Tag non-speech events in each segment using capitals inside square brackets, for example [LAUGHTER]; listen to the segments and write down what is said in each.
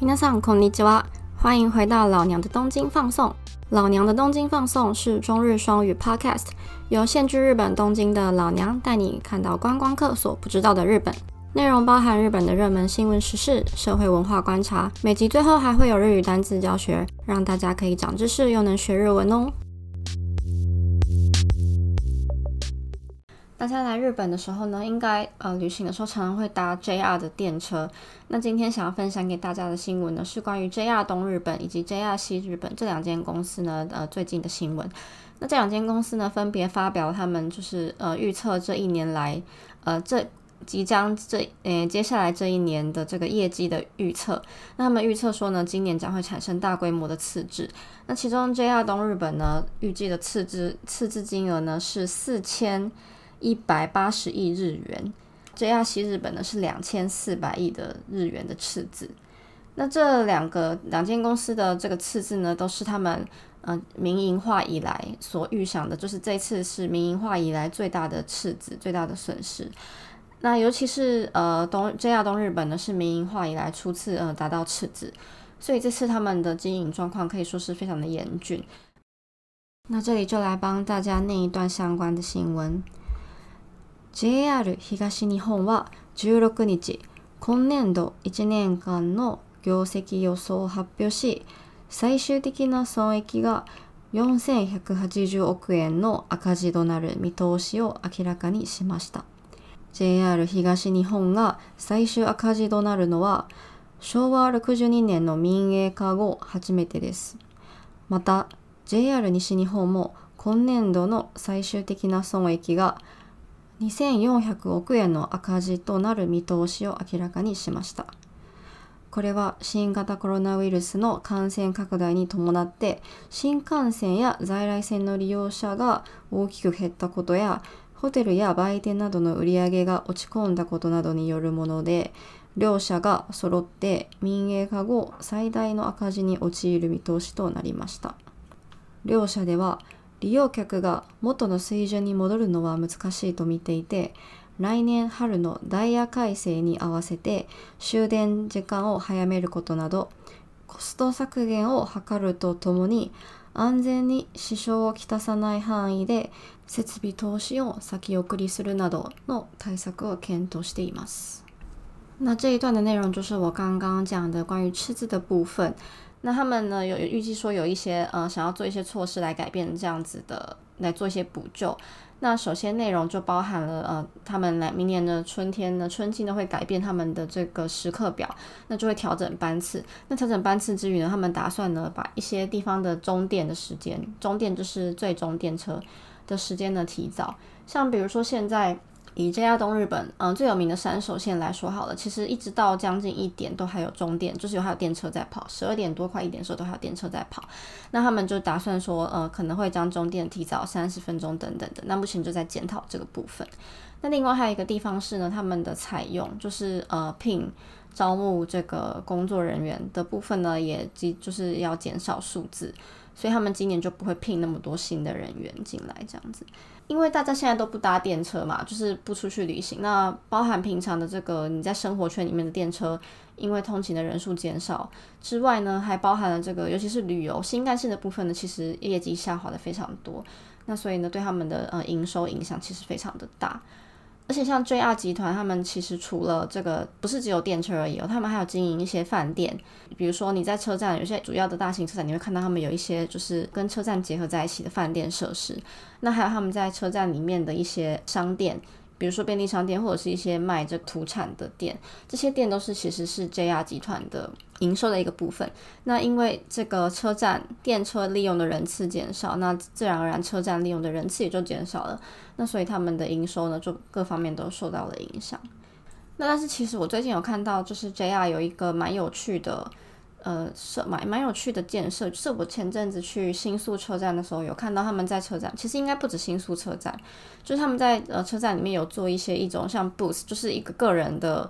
皆さんこんにちは，欢迎回到老娘的东京放送。老娘的东京放送是中日双语 Podcast，由现居日本东京的老娘带你看到观光客所不知道的日本。内容包含日本的热门新闻时事、社会文化观察，每集最后还会有日语单词教学，让大家可以长知识又能学日文哦。 大家来日本的时候呢，应该呃旅行的时候常常会搭 JR 的电车。那今天想要分享给大家的新闻呢，是关于 JR 东日本以及 JR 西日本这两间公司呢呃最近的新闻。那这两间公司呢，分别发表他们就是呃预测这一年来呃这即将这呃接下来这一年的这个业绩的预测。那他们预测说呢，今年将会产生大规模的赤字。那其中 JR 东日本呢，预计的赤字赤字金额呢是四千。一百八十亿日元，JR 西日本呢是两千四百亿的日元的赤字。那这两个两间公司的这个赤字呢，都是他们嗯民营化以来所预想的，就是这次是民营化以来最大的赤字、最大的损失。那尤其是呃东 JR 东日本呢，是民营化以来初次呃达到赤字，所以这次他们的经营状况可以说是非常的严峻。那这里就来帮大家念一段相关的新闻。JR 東日本は16日、今年度1年間の業績予想を発表し、最終的な損益が4180億円の赤字となる見通しを明らかにしました。JR 東日本が最終赤字となるのは昭和62年の民営化後初めてです。また JR 西日本も今年度の最終的な損益が2400億円の赤字となる見通しを明らかにしました。これは新型コロナウイルスの感染拡大に伴って新幹線や在来線の利用者が大きく減ったことやホテルや売店などの売り上げが落ち込んだことなどによるもので両社が揃って民営化後最大の赤字に陥る見通しとなりました両社では利用客が元の水準に戻るのは難しいと見ていて来年春のダイヤ改正に合わせて終電時間を早めることなどコスト削減を図るとともに安全に支障をきたさない範囲で設備投資を先送りするなどの対策を検討しています。那这一段的内容就是我刚刚讲的关于赤字的部分。那他们呢有预计说有一些呃想要做一些措施来改变这样子的来做一些补救。那首先内容就包含了呃他们来明年的春天呢春季呢会改变他们的这个时刻表，那就会调整班次。那调整班次之余呢，他们打算呢把一些地方的终电的时间，终电就是最终电车的时间呢提早。像比如说现在。以 JR 东日本，嗯，最有名的山手线来说好了，其实一直到将近一点都还有终点，就是有还有电车在跑，十二点多快一点的时候都还有电车在跑。那他们就打算说，呃，可能会将终点提早三十分钟等等的。那目前就在检讨这个部分。那另外还有一个地方是呢，他们的采用就是呃聘招募这个工作人员的部分呢，也即就是要减少数字，所以他们今年就不会聘那么多新的人员进来这样子。因为大家现在都不搭电车嘛，就是不出去旅行。那包含平常的这个你在生活圈里面的电车，因为通勤的人数减少之外呢，还包含了这个，尤其是旅游新干线的部分呢，其实业绩下滑的非常多。那所以呢，对他们的呃营收影响其实非常的大。而且像 JR 集团，他们其实除了这个，不是只有电车而已哦，他们还有经营一些饭店。比如说你在车站，有些主要的大型车站，你会看到他们有一些就是跟车站结合在一起的饭店设施。那还有他们在车站里面的一些商店。比如说便利商店或者是一些卖这土产的店，这些店都是其实是 JR 集团的营收的一个部分。那因为这个车站电车利用的人次减少，那自然而然车站利用的人次也就减少了。那所以他们的营收呢，就各方面都受到了影响。那但是其实我最近有看到，就是 JR 有一个蛮有趣的。呃，设蛮蛮有趣的建设，就是我前阵子去新宿车站的时候，有看到他们在车站，其实应该不止新宿车站，就是他们在呃车站里面有做一些一种像 booth，就是一个个人的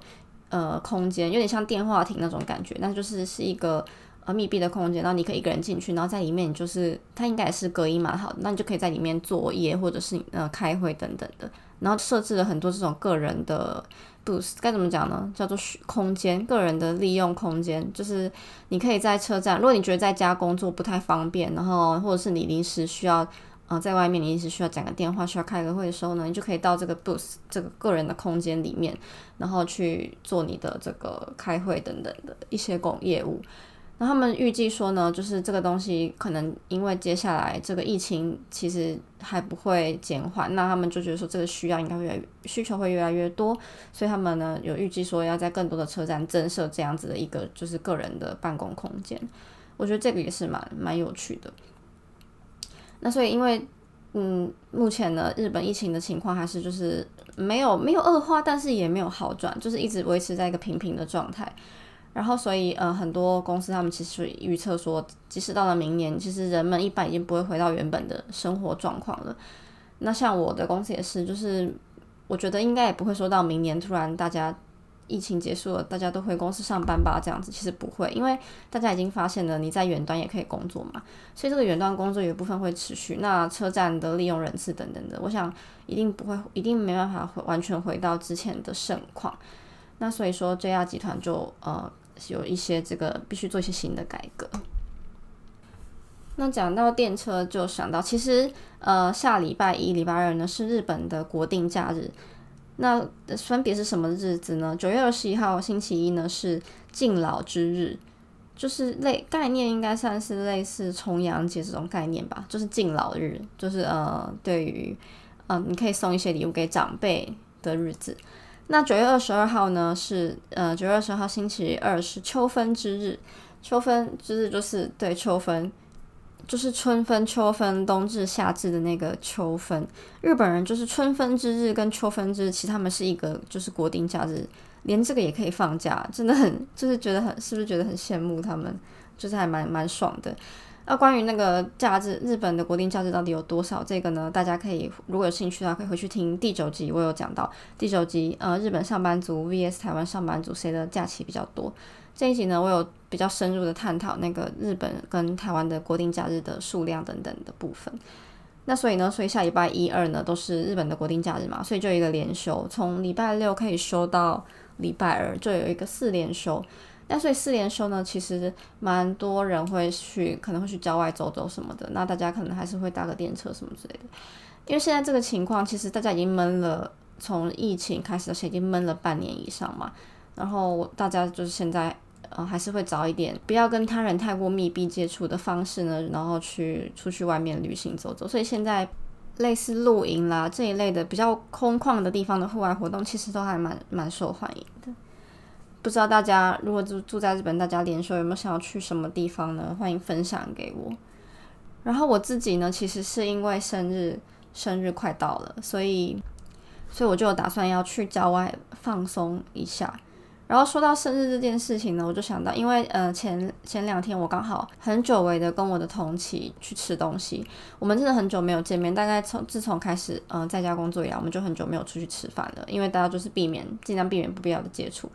呃空间，有点像电话亭那种感觉，那就是是一个呃密闭的空间，然后你可以一个人进去，然后在里面就是它应该也是隔音蛮好的，那你就可以在里面作业或者是呃开会等等的。然后设置了很多这种个人的 boost 该怎么讲呢？叫做空间，个人的利用空间，就是你可以在车站，如果你觉得在家工作不太方便，然后或者是你临时需要，呃，在外面临时需要讲个电话，需要开个会的时候呢，你就可以到这个 boost 这个个人的空间里面，然后去做你的这个开会等等的一些工业务。那他们预计说呢，就是这个东西可能因为接下来这个疫情其实还不会减缓，那他们就觉得说这个需要应该会越需求会越来越多，所以他们呢有预计说要在更多的车站增设这样子的一个就是个人的办公空间。我觉得这个也是蛮蛮有趣的。那所以因为嗯目前呢日本疫情的情况还是就是没有没有恶化，但是也没有好转，就是一直维持在一个平平的状态。然后，所以呃，很多公司他们其实预测说，即使到了明年，其实人们一般已经不会回到原本的生活状况了。那像我的公司也是，就是我觉得应该也不会说到明年突然大家疫情结束了，大家都回公司上班吧这样子，其实不会，因为大家已经发现了你在远端也可以工作嘛，所以这个远端工作有一部分会持续。那车站的利用人次等等的，我想一定不会，一定没办法回完全回到之前的盛况。那所以说，JR 集团就呃。有一些这个必须做一些新的改革。那讲到电车，就想到其实呃下礼拜一、礼拜二呢是日本的国定假日。那分别是什么日子呢？九月二十一号星期一呢是敬老之日，就是类概念应该算是类似重阳节这种概念吧，就是敬老日，就是呃对于嗯你可以送一些礼物给长辈的日子。那九月二十二号呢？是呃，九月二十二号星期二是秋分之日。秋分之日就是对秋分，就是春分、秋分、冬至、夏至的那个秋分。日本人就是春分之日跟秋分之日，其实他们是一个就是国定假日，连这个也可以放假，真的很就是觉得很是不是觉得很羡慕他们？就是还蛮蛮爽的。那关于那个假日，日本的国定假日到底有多少？这个呢，大家可以如果有兴趣的话，可以回去听第九集，我有讲到第九集，呃，日本上班族 vs 台湾上班族谁的假期比较多？这一集呢，我有比较深入的探讨那个日本跟台湾的国定假日的数量等等的部分。那所以呢，所以下礼拜一二呢都是日本的国定假日嘛，所以就一个连休，从礼拜六可以休到礼拜二，就有一个四连休。那所以四连休呢，其实蛮多人会去，可能会去郊外走走什么的。那大家可能还是会搭个电车什么之类的。因为现在这个情况，其实大家已经闷了，从疫情开始到现在已经闷了半年以上嘛。然后大家就是现在，呃，还是会早一点，不要跟他人太过密闭接触的方式呢，然后去出去外面旅行走走。所以现在类似露营啦这一类的比较空旷的地方的户外活动，其实都还蛮蛮受欢迎的。不知道大家如果住住在日本，大家连休有没有想要去什么地方呢？欢迎分享给我。然后我自己呢，其实是因为生日，生日快到了，所以，所以我就打算要去郊外放松一下。然后说到生日这件事情呢，我就想到，因为呃前前两天我刚好很久违的跟我的同期去吃东西，我们真的很久没有见面，大概从自从开始嗯在家工作以来，我们就很久没有出去吃饭了，因为大家就是避免尽量避免不必要的接触。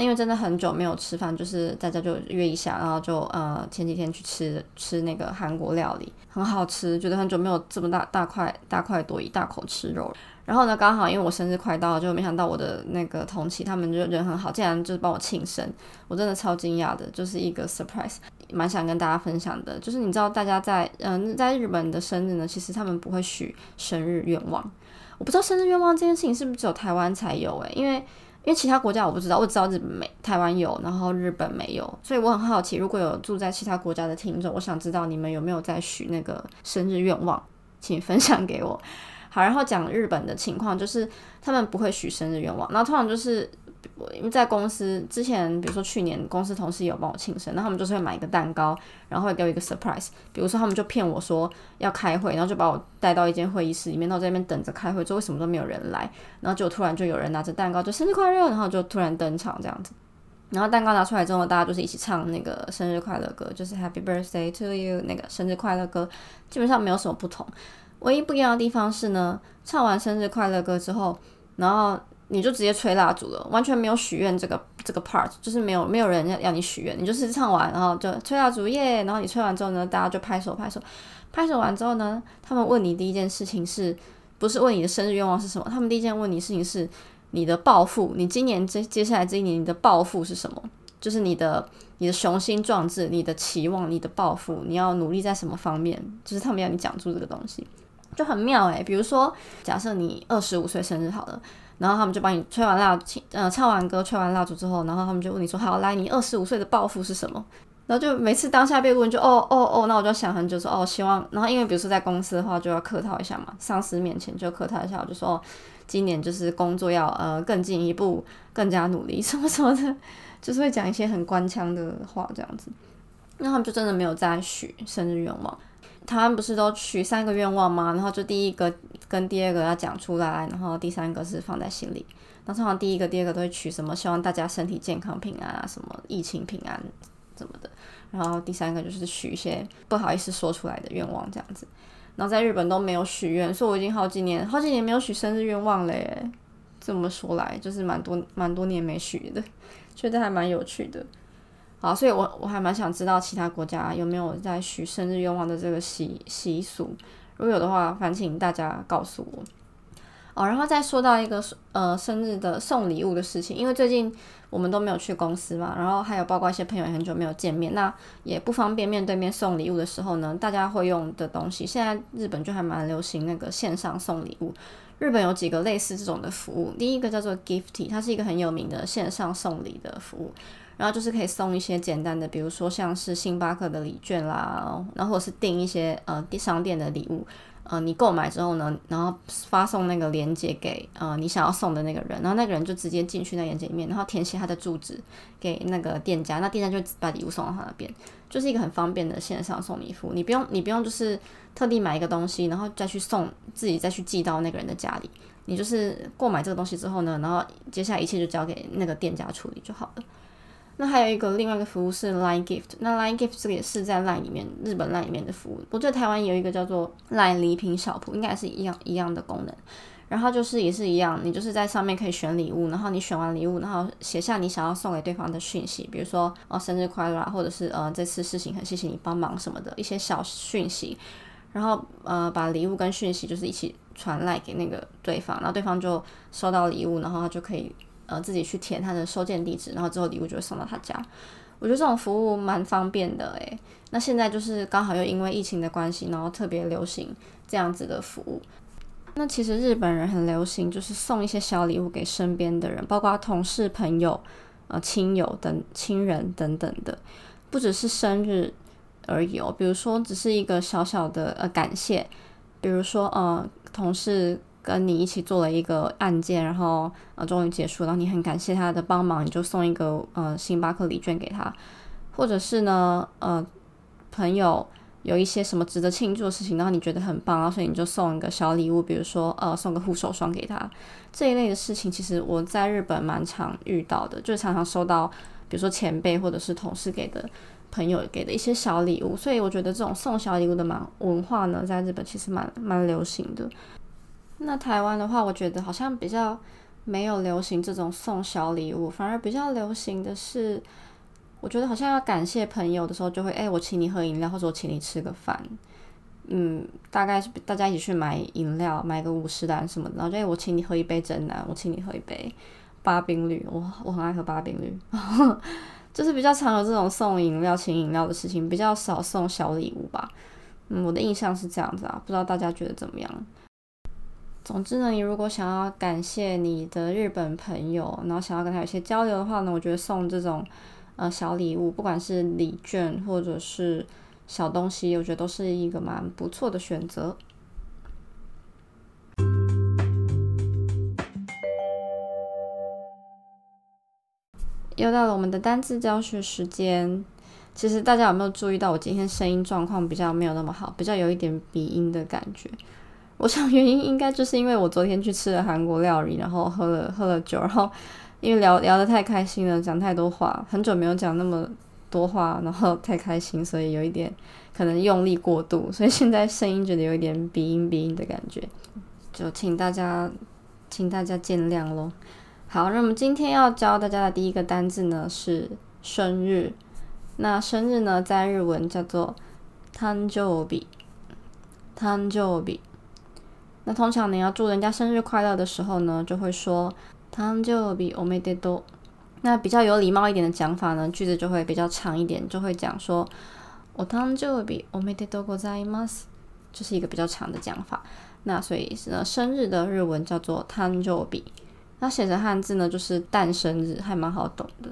因为真的很久没有吃饭，就是大家就约一下，然后就呃前几天去吃吃那个韩国料理，很好吃，觉得很久没有这么大大块大块多一大口吃肉。然后呢，刚好因为我生日快到了，就没想到我的那个同期他们就人很好，竟然就是帮我庆生，我真的超惊讶的，就是一个 surprise，蛮想跟大家分享的。就是你知道大家在嗯在日本的生日呢，其实他们不会许生日愿望，我不知道生日愿望这件事情是不是只有台湾才有诶，因为。因为其他国家我不知道，我知道日本没台湾有，然后日本没有，所以我很好奇，如果有住在其他国家的听众，我想知道你们有没有在许那个生日愿望，请分享给我。好，然后讲日本的情况，就是他们不会许生日愿望，然后通常就是。因为在公司之前，比如说去年公司同事有帮我庆生，那他们就是会买一个蛋糕，然后会给我一个 surprise。比如说他们就骗我说要开会，然后就把我带到一间会议室里面，然后在那边等着开会，之后为什么都没有人来，然后就突然就有人拿着蛋糕就生日快乐，然后就突然登场这样子。然后蛋糕拿出来之后，大家就是一起唱那个生日快乐歌，就是 Happy Birthday to you 那个生日快乐歌，基本上没有什么不同。唯一不一样的地方是呢，唱完生日快乐歌之后，然后。你就直接吹蜡烛了，完全没有许愿这个这个 part，就是没有没有人要要你许愿，你就是唱完然后就吹蜡烛耶，然后你吹完之后呢，大家就拍手拍手，拍手完之后呢，他们问你第一件事情是不是问你的生日愿望是什么？他们第一件问你事情是你的抱负，你今年接接下来这一年你的抱负是什么？就是你的你的雄心壮志、你的期望、你的抱负，你要努力在什么方面？就是他们要你讲出这个东西，就很妙诶。比如说，假设你二十五岁生日好了，然后他们就帮你吹完蜡烛，呃，唱完歌、吹完蜡烛之后，然后他们就问你说：“好，来，你二十五岁的抱负是什么？”然后就每次当下被问，就哦哦哦，那我就想很久说哦，希望。然后因为比如说在公司的话，就要客套一下嘛，上司面前就客套一下，我就说今年就是工作要呃更进一步，更加努力 [LAUGHS] 什么什么的，就是会讲一些很官腔的话这样子。那他们就真的没有再许生日愿望。台湾不是都许三个愿望吗？然后就第一个跟第二个要讲出来，然后第三个是放在心里。那通常第一个、第二个都会取什么？希望大家身体健康、平安啊，什么疫情平安。什么的，然后第三个就是许一些不好意思说出来的愿望，这样子。然后在日本都没有许愿，所以我已经好几年、好几年没有许生日愿望嘞。这么说来，就是蛮多蛮多年没许的，觉得还蛮有趣的。好，所以我我还蛮想知道其他国家有没有在许生日愿望的这个习习俗，如果有的话，烦请大家告诉我。哦，然后再说到一个呃生日的送礼物的事情，因为最近我们都没有去公司嘛，然后还有包括一些朋友也很久没有见面，那也不方便面对面送礼物的时候呢，大家会用的东西，现在日本就还蛮流行那个线上送礼物。日本有几个类似这种的服务，第一个叫做 Gifty，它是一个很有名的线上送礼的服务，然后就是可以送一些简单的，比如说像是星巴克的礼券啦，然后或者是订一些呃商店的礼物。呃，你购买之后呢，然后发送那个链接给呃你想要送的那个人，然后那个人就直接进去那链接里面，然后填写他的住址给那个店家，那店家就把礼物送到他那边，就是一个很方便的线上送礼服务。你不用你不用就是特地买一个东西，然后再去送自己再去寄到那个人的家里，你就是购买这个东西之后呢，然后接下来一切就交给那个店家处理就好了。那还有一个另外一个服务是 Line Gift，那 Line Gift 这个也是在 Line 里面，日本 Line 里面的服务。我觉得台湾有一个叫做 Line 礼品小铺，应该是一样一样的功能。然后就是也是一样，你就是在上面可以选礼物，然后你选完礼物，然后写下你想要送给对方的讯息，比如说哦生日快乐啊，或者是呃这次事情很谢谢你帮忙什么的一些小讯息，然后呃把礼物跟讯息就是一起传来给那个对方，然后对方就收到礼物，然后他就可以。呃，自己去填他的收件地址，然后之后礼物就会送到他家。我觉得这种服务蛮方便的诶。那现在就是刚好又因为疫情的关系，然后特别流行这样子的服务。那其实日本人很流行，就是送一些小礼物给身边的人，包括同事、朋友、呃亲友等亲人等等的，不只是生日而已哦。比如说，只是一个小小的呃感谢，比如说呃同事。跟你一起做了一个案件，然后呃终于结束，然后你很感谢他的帮忙，你就送一个呃星巴克礼券给他，或者是呢呃朋友有一些什么值得庆祝的事情，然后你觉得很棒，然后所以你就送一个小礼物，比如说呃送个护手霜给他。这一类的事情，其实我在日本蛮常遇到的，就常常收到比如说前辈或者是同事给的朋友给的一些小礼物，所以我觉得这种送小礼物的蛮文化呢，在日本其实蛮蛮流行的。那台湾的话，我觉得好像比较没有流行这种送小礼物，反而比较流行的是，我觉得好像要感谢朋友的时候，就会哎，我请你喝饮料，或者我请你吃个饭，嗯，大概是大家一起去买饮料，买个五十单什么的，然后就哎，我请你喝一杯真奶，我请你喝一杯八冰绿，我我很爱喝八冰绿，[LAUGHS] 就是比较常有这种送饮料、请饮料的事情，比较少送小礼物吧。嗯，我的印象是这样子啊，不知道大家觉得怎么样？总之呢，你如果想要感谢你的日本朋友，然后想要跟他有些交流的话呢，我觉得送这种呃小礼物，不管是礼券或者是小东西，我觉得都是一个蛮不错的选择。又到了我们的单字教学时间。其实大家有没有注意到，我今天声音状况比较没有那么好，比较有一点鼻音的感觉。我想原因应该就是因为我昨天去吃了韩国料理，然后喝了喝了酒，然后因为聊聊得太开心了，讲太多话，很久没有讲那么多话，然后太开心，所以有一点可能用力过度，所以现在声音觉得有一点鼻音鼻音的感觉，就请大家请大家见谅喽。好，那么今天要教大家的第一个单字呢是生日，那生日呢在日文叫做誕生日，誕生日。那通常你要祝人家生日快乐的时候呢，就会说“ 誕生日おめでとう。那比较有礼貌一点的讲法呢，句子就会比较长一点，就会讲说お誕生日おめでとうございます，就是一个比较长的讲法。那所以呢，生日的日文叫做誕生日，那写成汉字呢就是诞生日，还蛮好懂的。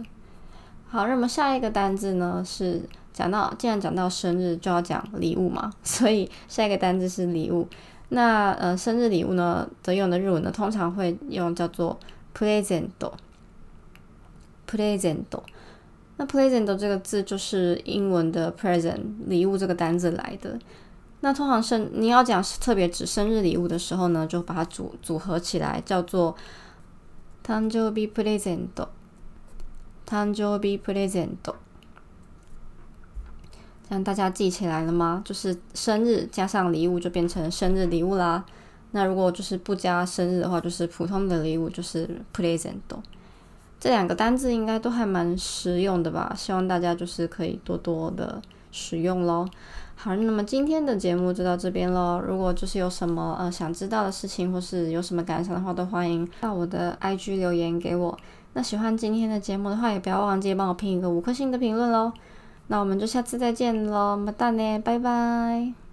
好，那么下一个单字呢是讲到，既然讲到生日，就要讲礼物嘛，所以下一个单字是礼物。 那呃，生日礼物呢，得用的日文呢，通常会用叫做 present，present。那 present 这个字就是英文的 present 礼物这个单字来的。那通常生你要讲特别指生日礼物的时候呢，就把它组组合起来，叫做誕生日プレゼント。誕生日プレゼント。 这样大家记起来了吗？就是生日加上礼物就变成生日礼物啦。那如果就是不加生日的话，就是普通的礼物，就是 present。这两个单字应该都还蛮实用的吧？希望大家就是可以多多的使用喽。好，那么今天的节目就到这边喽。如果就是有什么呃想知道的事情，或是有什么感想的话，都欢迎到我的 IG 留言给我。那喜欢今天的节目的话，也不要忘记帮我评一个五颗星的评论喽。那我们就下次再见喽，么哒呢，拜拜。